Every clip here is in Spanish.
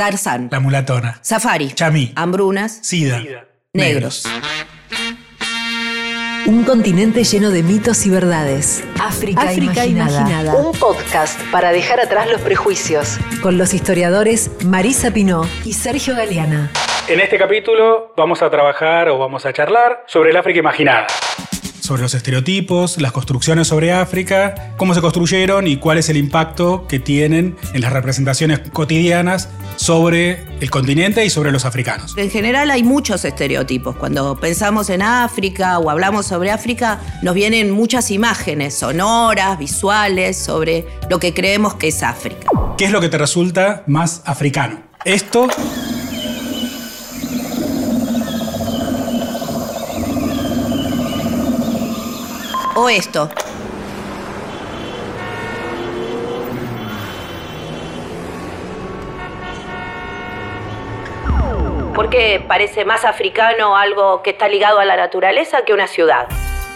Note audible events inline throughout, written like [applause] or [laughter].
Tarzán, La mulatona. Safari, Chamí. Hambrunas, Sida. negros. Un continente lleno de mitos y verdades. África, África imaginada. imaginada. Un podcast para dejar atrás los prejuicios. Con los historiadores Marisa Pinó y Sergio Galeana. En este capítulo vamos a trabajar o vamos a charlar sobre el África imaginada. Sobre los estereotipos, las construcciones sobre África, cómo se construyeron y cuál es el impacto que tienen en las representaciones cotidianas sobre el continente y sobre los africanos. En general hay muchos estereotipos. Cuando pensamos en África o hablamos sobre África, nos vienen muchas imágenes sonoras, visuales, sobre lo que creemos que es África. ¿Qué es lo que te resulta más africano? Esto O esto. ¿Por qué parece más africano algo que está ligado a la naturaleza que una ciudad?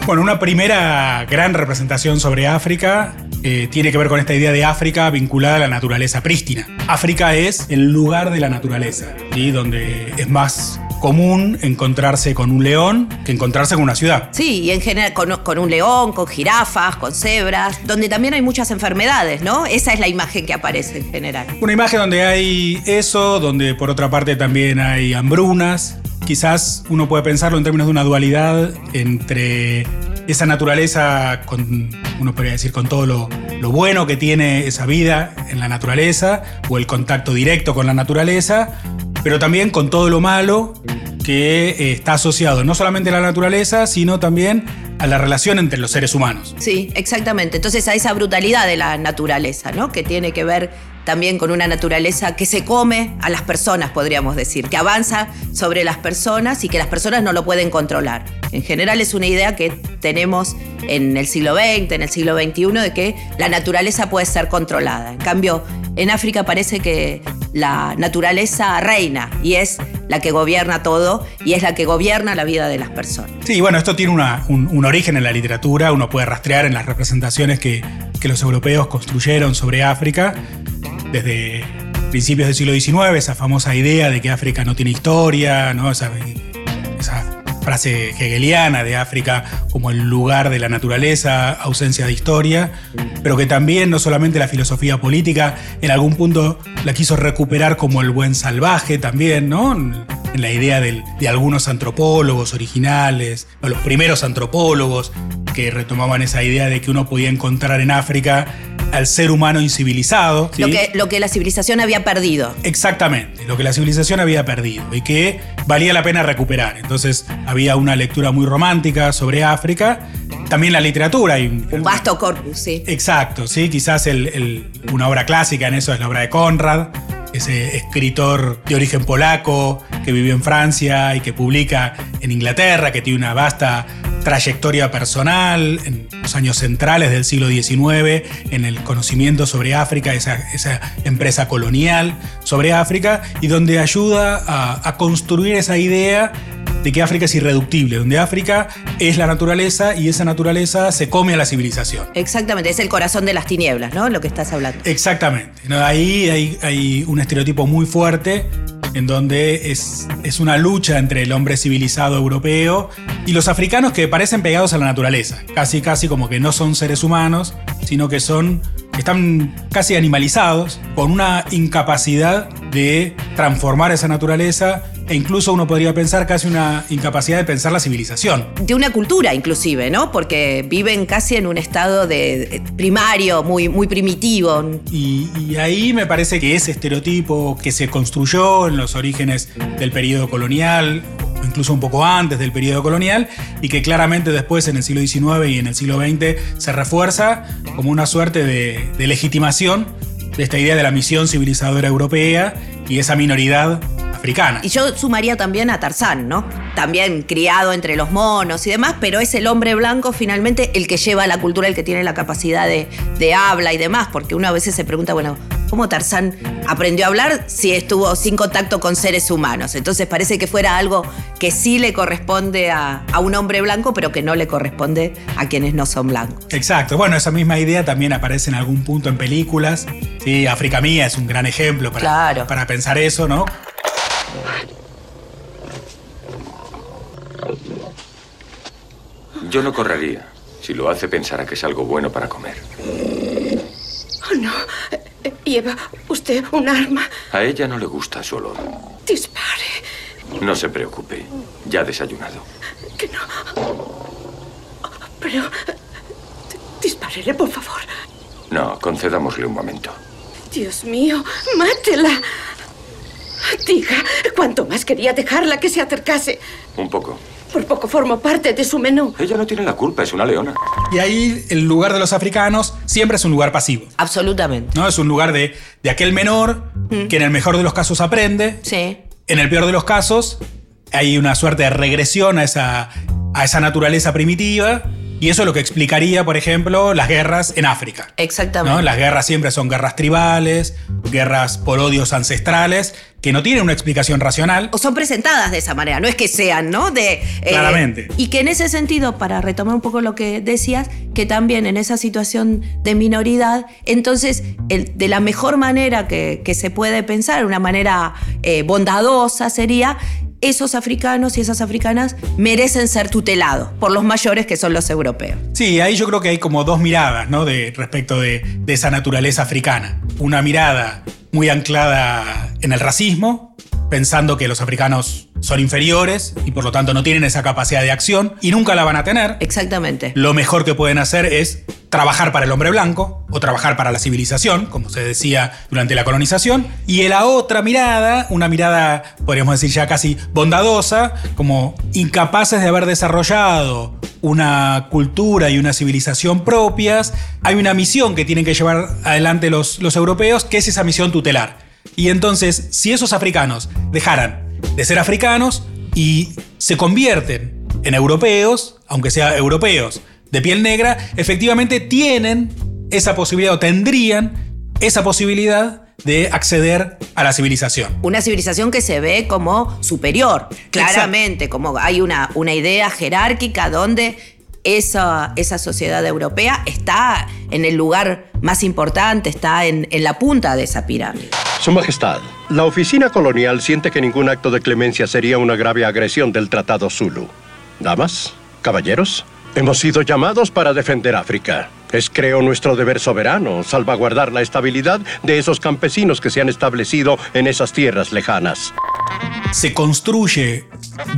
Bueno, una primera gran representación sobre África eh, tiene que ver con esta idea de África vinculada a la naturaleza prístina. África es el lugar de la naturaleza, ¿sí? donde es más común encontrarse con un león que encontrarse con una ciudad. Sí, y en general con, con un león, con jirafas, con cebras, donde también hay muchas enfermedades, ¿no? Esa es la imagen que aparece en general. Una imagen donde hay eso, donde por otra parte también hay hambrunas. Quizás uno puede pensarlo en términos de una dualidad entre esa naturaleza, con, uno podría decir con todo lo, lo bueno que tiene esa vida en la naturaleza, o el contacto directo con la naturaleza, pero también con todo lo malo que eh, está asociado no solamente a la naturaleza, sino también a la relación entre los seres humanos. Sí, exactamente. Entonces a esa brutalidad de la naturaleza, ¿no? Que tiene que ver también con una naturaleza que se come a las personas, podríamos decir, que avanza sobre las personas y que las personas no lo pueden controlar. En general es una idea que tenemos en el siglo XX, en el siglo XXI, de que la naturaleza puede ser controlada. En cambio, en África parece que la naturaleza reina y es la que gobierna todo y es la que gobierna la vida de las personas. Sí, bueno, esto tiene un origen en la literatura, uno puede rastrear en las representaciones que, que los europeos construyeron sobre África desde principios del siglo XIX, esa famosa idea de que África no tiene historia, ¿no? esa, esa frase hegeliana de África como el lugar de la naturaleza, ausencia de historia, pero que también no solamente la filosofía política en algún punto la quiso recuperar como el buen salvaje también, ¿no? En la idea del- de algunos antropólogos originales, o los primeros antropólogos que retomaban esa idea de que uno podía encontrar en África al ser humano incivilizado. ¿sí? Lo, que, lo que la civilización había perdido. Exactamente, lo que la civilización había perdido y que valía la pena recuperar. Entonces había una lectura muy romántica sobre África, también la literatura. y- Un vasto corpus, sí. Exacto, sí, quizás el- el- una obra clásica en eso es la obra de Conrad, ese escritor de origen polaco que vivió en Francia y que publica en Inglaterra, que tiene una vasta trayectoria personal en los años centrales del siglo XIX, en el conocimiento sobre África, esa, esa empresa colonial sobre África, y donde ayuda a, a construir esa idea de que África es irreductible, donde África es la naturaleza y esa naturaleza se come a la civilización. Exactamente, es el corazón de las tinieblas, ¿no? Lo que estás hablando. Exactamente. Ahí hay, hay un estereotipo muy fuerte en donde es, es una lucha entre el hombre civilizado europeo y los africanos que parecen pegados a la naturaleza. Casi, casi como que no son seres humanos, sino que son, están casi animalizados, con una incapacidad de transformar esa naturaleza e incluso uno podría pensar casi una incapacidad de pensar la civilización. De una cultura, inclusive, ¿no? Porque viven casi en un estado de primario, muy, muy primitivo. Y, y ahí me parece que ese estereotipo que se construyó en los orígenes del periodo colonial, o incluso un poco antes del periodo colonial, y que claramente después en el siglo XIX y en el siglo XX se refuerza como una suerte de, de legitimación de esta idea de la misión civilizadora europea y esa minoridad africana. Y yo sumaría también a Tarzán, ¿no? También criado entre los monos y demás, pero es el hombre blanco finalmente el que lleva la cultura, el que tiene la capacidad de, de habla y demás, porque uno a veces se pregunta, bueno, ¿cómo Tarzán aprendió a hablar si estuvo sin contacto con seres humanos? Entonces parece que fuera algo que sí le corresponde a, un hombre blanco, pero que no le corresponde a quienes no son blancos. Exacto. Bueno, esa misma idea también aparece en algún punto en películas. Sí, África Mía es un gran ejemplo para, para pensar eso, ¿no? Yo no correría. Si lo hace, pensará que es algo bueno para comer. Oh, no. ¿Lleva usted un arma? A ella no le gusta su olor. Dispare. No se preocupe. Ya ha desayunado. Que no. Pero... Disparele, por favor. No, concedámosle un momento. Dios mío, mátela. Diga, ¿cuánto más quería dejarla que se acercase? Un poco. Por poco formo parte de su menú. Ella no tiene la culpa, es una leona. Y ahí el lugar de los africanos siempre es un lugar pasivo. Absolutamente. ¿no? Es un lugar de, de aquel menor mm. que en el mejor de los casos aprende. Sí. En el peor de los casos hay una suerte de regresión a esa, a esa naturaleza primitiva y eso es lo que explicaría, por ejemplo, las guerras en África. Exactamente. Las guerras siempre son guerras tribales, guerras por odios ancestrales, que no tienen una explicación racional. O son presentadas de esa manera, no es que sean, ¿no? De, eh, Claramente. Y que en ese sentido, para retomar un poco lo que decías, que también en esa situación de minoridad, entonces, de la mejor manera que, se puede pensar, una manera eh, bondadosa sería esos africanos y esas africanas merecen ser tutelados por los mayores que son los europeos. Sí, ahí yo creo que hay como dos miradas ¿no? de, respecto de, de esa naturaleza africana. Una mirada muy anclada en el racismo, pensando que los africanos son inferiores y por lo tanto no tienen esa capacidad de acción y nunca la van a tener. Exactamente. Lo mejor que pueden hacer es trabajar para el hombre blanco o trabajar para la civilización, como se decía durante la colonización. Y en la otra mirada, una mirada, podríamos decir ya casi bondadosa, como incapaces de haber desarrollado una cultura y una civilización propias, hay una misión que tienen que llevar adelante los, los europeos, que es esa misión tutelar. Y entonces, si esos africanos dejaran de ser africanos y se convierten en europeos, aunque sean europeos de piel negra, efectivamente tienen esa posibilidad o tendrían esa posibilidad de acceder a la civilización. Una civilización que se ve como superior, claramente, como hay una, una idea jerárquica donde esa, esa sociedad europea está en el lugar más importante, está en, en la punta de esa pirámide. Su Majestad, la oficina colonial siente que ningún acto de clemencia sería una grave agresión del Tratado Zulu. Damas, caballeros, hemos sido llamados para defender África. Es, creo, nuestro deber soberano salvaguardar la estabilidad de esos campesinos que se han establecido en esas tierras lejanas. Se construye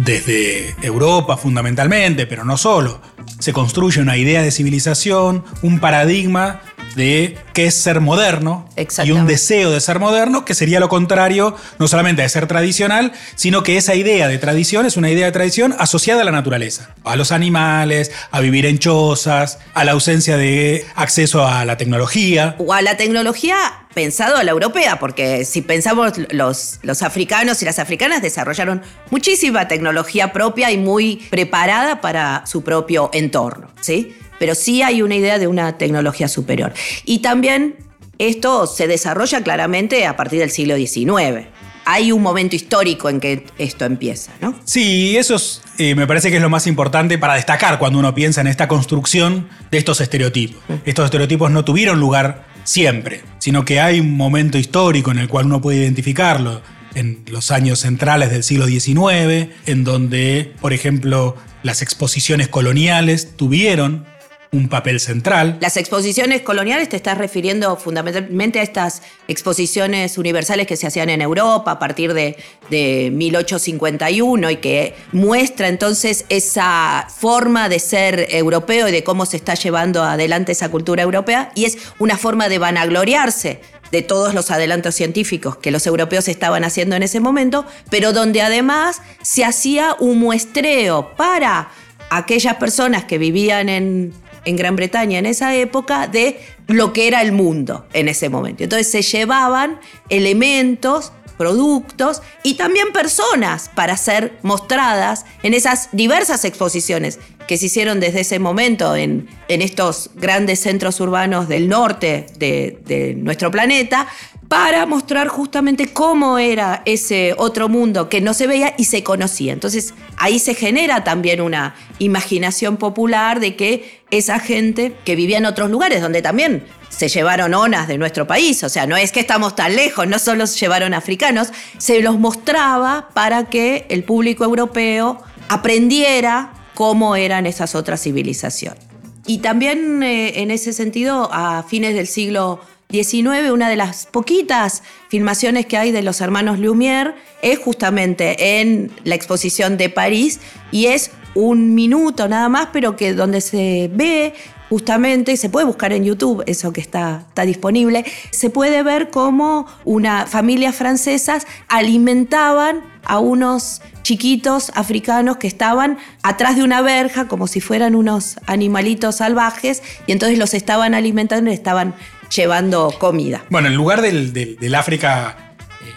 desde Europa fundamentalmente, pero no solo, se construye una idea de civilización, un paradigma de qué es ser moderno y un deseo de ser moderno, que sería lo contrario no solamente de ser tradicional, sino que esa idea de tradición es una idea de tradición asociada a la naturaleza, a los animales, a vivir en chozas, a la ausencia de acceso a la tecnología. O a la tecnología pensado a la europea, porque si pensamos los, los africanos y las africanas desarrollaron muchísima tecnología propia y muy preparada para su propio entorno, ¿sí? pero sí hay una idea de una tecnología superior. Y también esto se desarrolla claramente a partir del siglo XIX. Hay un momento histórico en que esto empieza, ¿no? Sí, eso eh, me parece que es lo más importante para destacar cuando uno piensa en esta construcción de estos estereotipos. Mm. Estos estereotipos no tuvieron lugar siempre, sino que hay un momento histórico en el cual uno puede identificarlo en los años centrales del siglo XIX, en donde, por ejemplo, las exposiciones coloniales tuvieron un papel central. Las exposiciones coloniales te estás refiriendo fundamentalmente a estas exposiciones universales que se hacían en Europa a partir de, de 1851 y que muestra entonces esa forma de ser europeo y de cómo se está llevando adelante esa cultura europea y es una forma de vanagloriarse de todos los adelantos científicos que los europeos estaban haciendo en ese momento, pero donde además se hacía un muestreo para aquellas personas que vivían en en Gran Bretaña en esa época de lo que era el mundo en ese momento. Entonces se llevaban elementos, productos y también personas para ser mostradas en esas diversas exposiciones que se hicieron desde ese momento en, en estos grandes centros urbanos del norte de, de nuestro planeta, para mostrar justamente cómo era ese otro mundo que no se veía y se conocía. Entonces ahí se genera también una imaginación popular de que esa gente que vivía en otros lugares, donde también se llevaron onas de nuestro país, o sea, no es que estamos tan lejos, no solo se llevaron africanos, se los mostraba para que el público europeo aprendiera cómo eran esas otras civilizaciones. Y también eh, en ese sentido, a fines del siglo 19, una de las poquitas filmaciones que hay de los hermanos Lumière es justamente en la exposición de París y es un minuto nada más, pero que donde se ve justamente, y se puede buscar en YouTube, eso que está, está disponible, se puede ver cómo una familia francesas alimentaban a unos chiquitos africanos que estaban atrás de una verja como si fueran unos animalitos salvajes y entonces los estaban alimentando y estaban llevando comida. Bueno, el lugar del, África eh,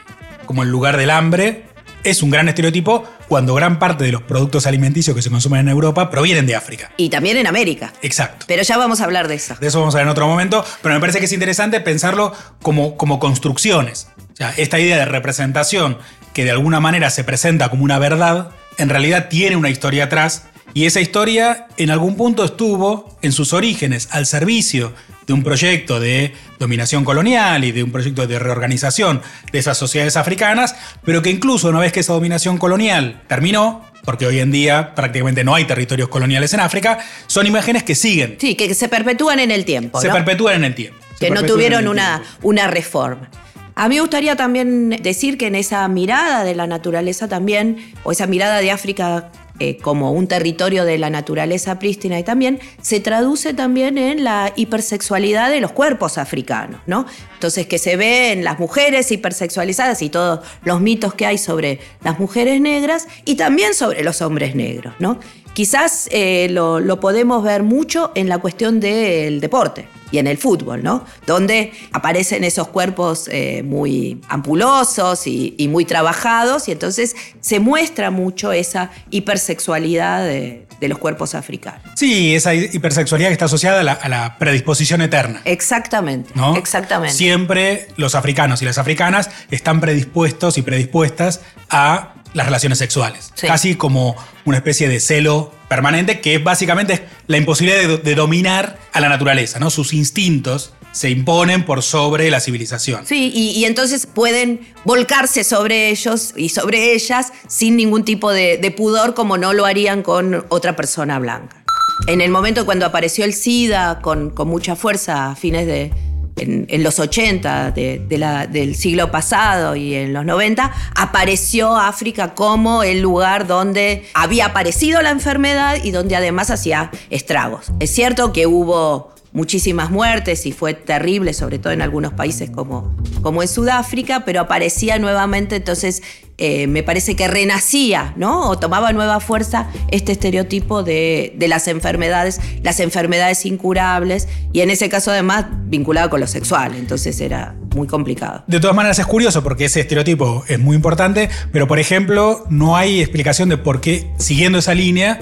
como el lugar del hambre es un gran estereotipo cuando gran parte de los productos alimenticios que se consumen en Europa provienen de África. Y también en América. Exacto. Pero ya vamos a hablar de eso. De eso vamos a hablar en otro momento, pero me parece que es interesante pensarlo como, como construcciones. O sea, esta idea de representación que de alguna manera se presenta como una verdad, en realidad tiene una historia atrás y esa historia en algún punto estuvo en sus orígenes al servicio de un proyecto de dominación colonial y de un proyecto de reorganización de esas sociedades africanas, pero que incluso una vez que esa dominación colonial terminó, porque hoy en día prácticamente no hay territorios coloniales en África, son imágenes que siguen. Sí, que se perpetúan en el tiempo. Se perpetúan en el tiempo. que no tuvieron una, una reforma. A mí me gustaría también decir que en esa mirada de la naturaleza también, o esa mirada de África eh, como un territorio de la naturaleza prístina y también se traduce también en la hipersexualidad de los cuerpos africanos, ¿no? Entonces que se ve en las mujeres hipersexualizadas y todos los mitos que hay sobre las mujeres negras y también sobre los hombres negros, ¿no? Quizás eh, lo, podemos ver mucho en la cuestión del deporte y en el fútbol, ¿no? Donde aparecen esos cuerpos eh, muy ampulosos y, muy trabajados y entonces se muestra mucho esa hipersexualidad de, los cuerpos africanos. Sí, esa hipersexualidad que está asociada a la, predisposición eterna. Exactamente, ¿no? exactamente. Siempre los africanos y las africanas están predispuestos y predispuestas a las relaciones sexuales. Casi como una especie de celo permanente que básicamente es la imposibilidad de, dominar a la naturaleza, ¿no? Sus instintos se imponen por sobre la civilización. Sí, y, entonces pueden volcarse sobre ellos y sobre ellas sin ningún tipo de, de pudor como no lo harían con otra persona blanca. En el momento cuando apareció el SIDA con, con mucha fuerza a fines de, en, los 80 del siglo pasado y en los 90, apareció África como el lugar donde había aparecido la enfermedad y donde además hacía estragos. Es cierto que hubo muchísimas muertes y fue terrible, sobre todo en algunos países como, como en Sudáfrica, pero aparecía nuevamente, entonces eh, me parece que renacía, ¿no? O tomaba nueva fuerza este estereotipo de, las enfermedades, las enfermedades incurables, y en ese caso además vinculado con lo sexual, entonces era muy complicado. De todas maneras es curioso porque ese estereotipo es muy importante, pero por ejemplo no hay explicación de por qué, siguiendo esa línea,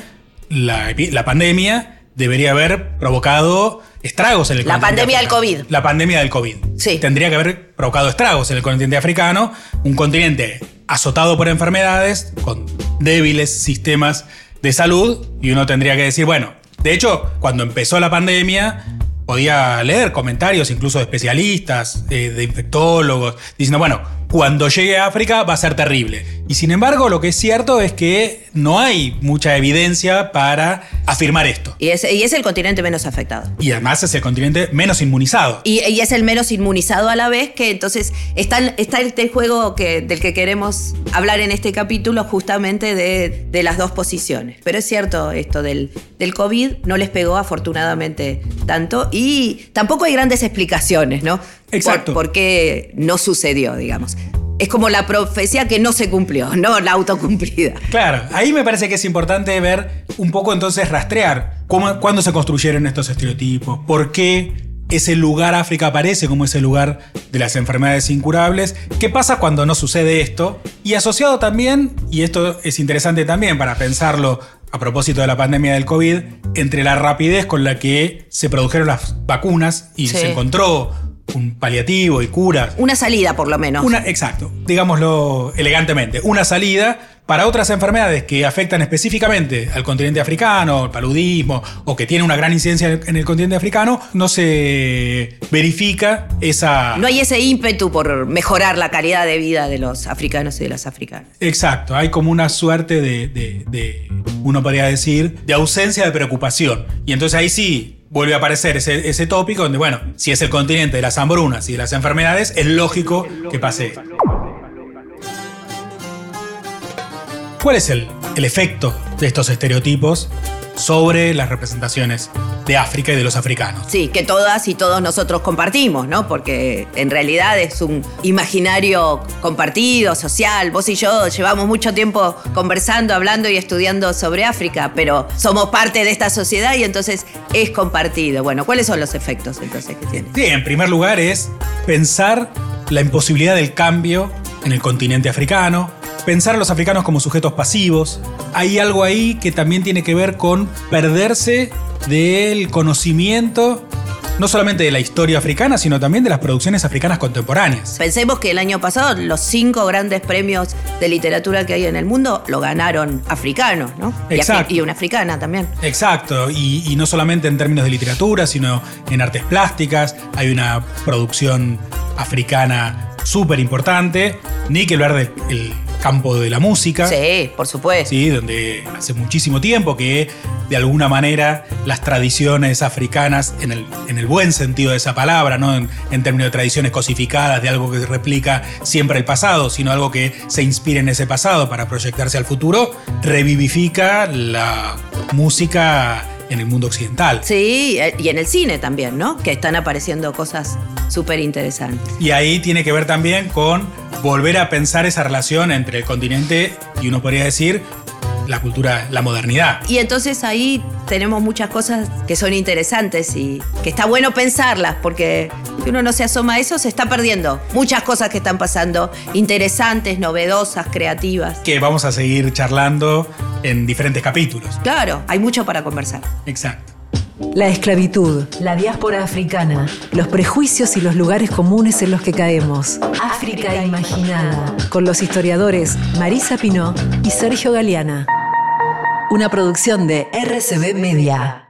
la, la pandemia debería haber provocado estragos en el La pandemia del COVID. La pandemia del COVID. Sí. Tendría que haber provocado estragos en el continente africano, un continente azotado por enfermedades, con débiles sistemas de salud, y uno tendría que decir, bueno, de hecho, cuando empezó la pandemia, podía leer comentarios incluso de especialistas, eh, de infectólogos, diciendo, bueno, cuando llegue a África va a ser terrible. Y sin embargo, lo que es cierto es que no hay mucha evidencia para afirmar esto. Y es, y es el continente menos afectado. Y además es el continente menos inmunizado. Y, es el menos inmunizado a la vez, que entonces está, está este juego que, del que queremos hablar en este capítulo, justamente de, de las dos posiciones. Pero es cierto esto del, del COVID, no les pegó afortunadamente tanto y tampoco hay grandes explicaciones, ¿no? Exacto. Por, qué no sucedió, digamos. Es como la profecía que no se cumplió, [laughs] no la autocumplida. Claro, ahí me parece que es importante ver un poco entonces rastrear cómo, cuándo se construyeron estos estereotipos, por qué ese lugar África aparece como ese lugar de las enfermedades incurables. ¿Qué pasa cuando no sucede esto? Y asociado también, y esto es interesante también para pensarlo a propósito de la pandemia del COVID, entre la rapidez con la que se produjeron las vacunas y se encontró un paliativo y cura. Una salida, por lo menos. Una, exacto, digámoslo elegantemente, una salida para otras enfermedades que afectan específicamente al continente africano, el paludismo, o que tienen una gran incidencia en el continente africano, no se verifica esa... No hay ese ímpetu por mejorar la calidad de vida de los africanos y de las africanas. Exacto, hay como una suerte de, de uno podría decir, de ausencia de preocupación. Y entonces ahí sí, vuelve a aparecer ese, tópico donde, bueno, si es el continente de las hambrunas y de las enfermedades, es lógico que pase. ¿Cuál es el, el efecto de estos estereotipos sobre las representaciones de África y de los africanos. Sí, que todas y todos nosotros compartimos, ¿no? Porque en realidad es un imaginario compartido, social. Vos y yo llevamos mucho tiempo conversando, hablando y estudiando sobre África, pero somos parte de esta sociedad y entonces es compartido. Bueno, ¿cuáles son los efectos entonces que tiene? Sí, en primer lugar es pensar la imposibilidad del cambio en el continente africano, pensar a los africanos como sujetos pasivos. Hay algo ahí que también tiene que ver con perderse del conocimiento no solamente de la historia africana, sino también de las producciones africanas contemporáneas. Pensemos que el año pasado los cinco grandes premios de literatura que hay en el mundo lo ganaron africanos, ¿no? Exacto. Y, una africana también. Exacto, y, no solamente en términos de literatura, sino en artes plásticas. Hay una producción africana súper importante, ni que hablar del campo de la música. Sí, por supuesto. Sí, donde hace muchísimo tiempo que de alguna manera las tradiciones africanas, en el, en el buen sentido de esa palabra, no en, en, términos de tradiciones cosificadas, de algo que replica siempre el pasado, sino algo que se inspira en ese pasado para proyectarse al futuro, revivifica la música en el mundo occidental. Sí, eh, y en el cine también, ¿no? Que están apareciendo cosas súper interesantes. Y ahí tiene que ver también con volver a pensar esa relación entre el continente y uno podría decir la cultura, la modernidad. Y entonces ahí tenemos muchas cosas que son interesantes y que está bueno pensarlas, porque si uno no se asoma a eso, se está perdiendo muchas cosas que están pasando, interesantes, novedosas, creativas. Que vamos a seguir charlando en diferentes capítulos. Claro, hay mucho para conversar. Exacto. La esclavitud, la diáspora africana, los prejuicios y los lugares comunes en los que caemos. África imaginada. Con los historiadores Marisa Pinó y Sergio Galeana. Una producción de RCB Media.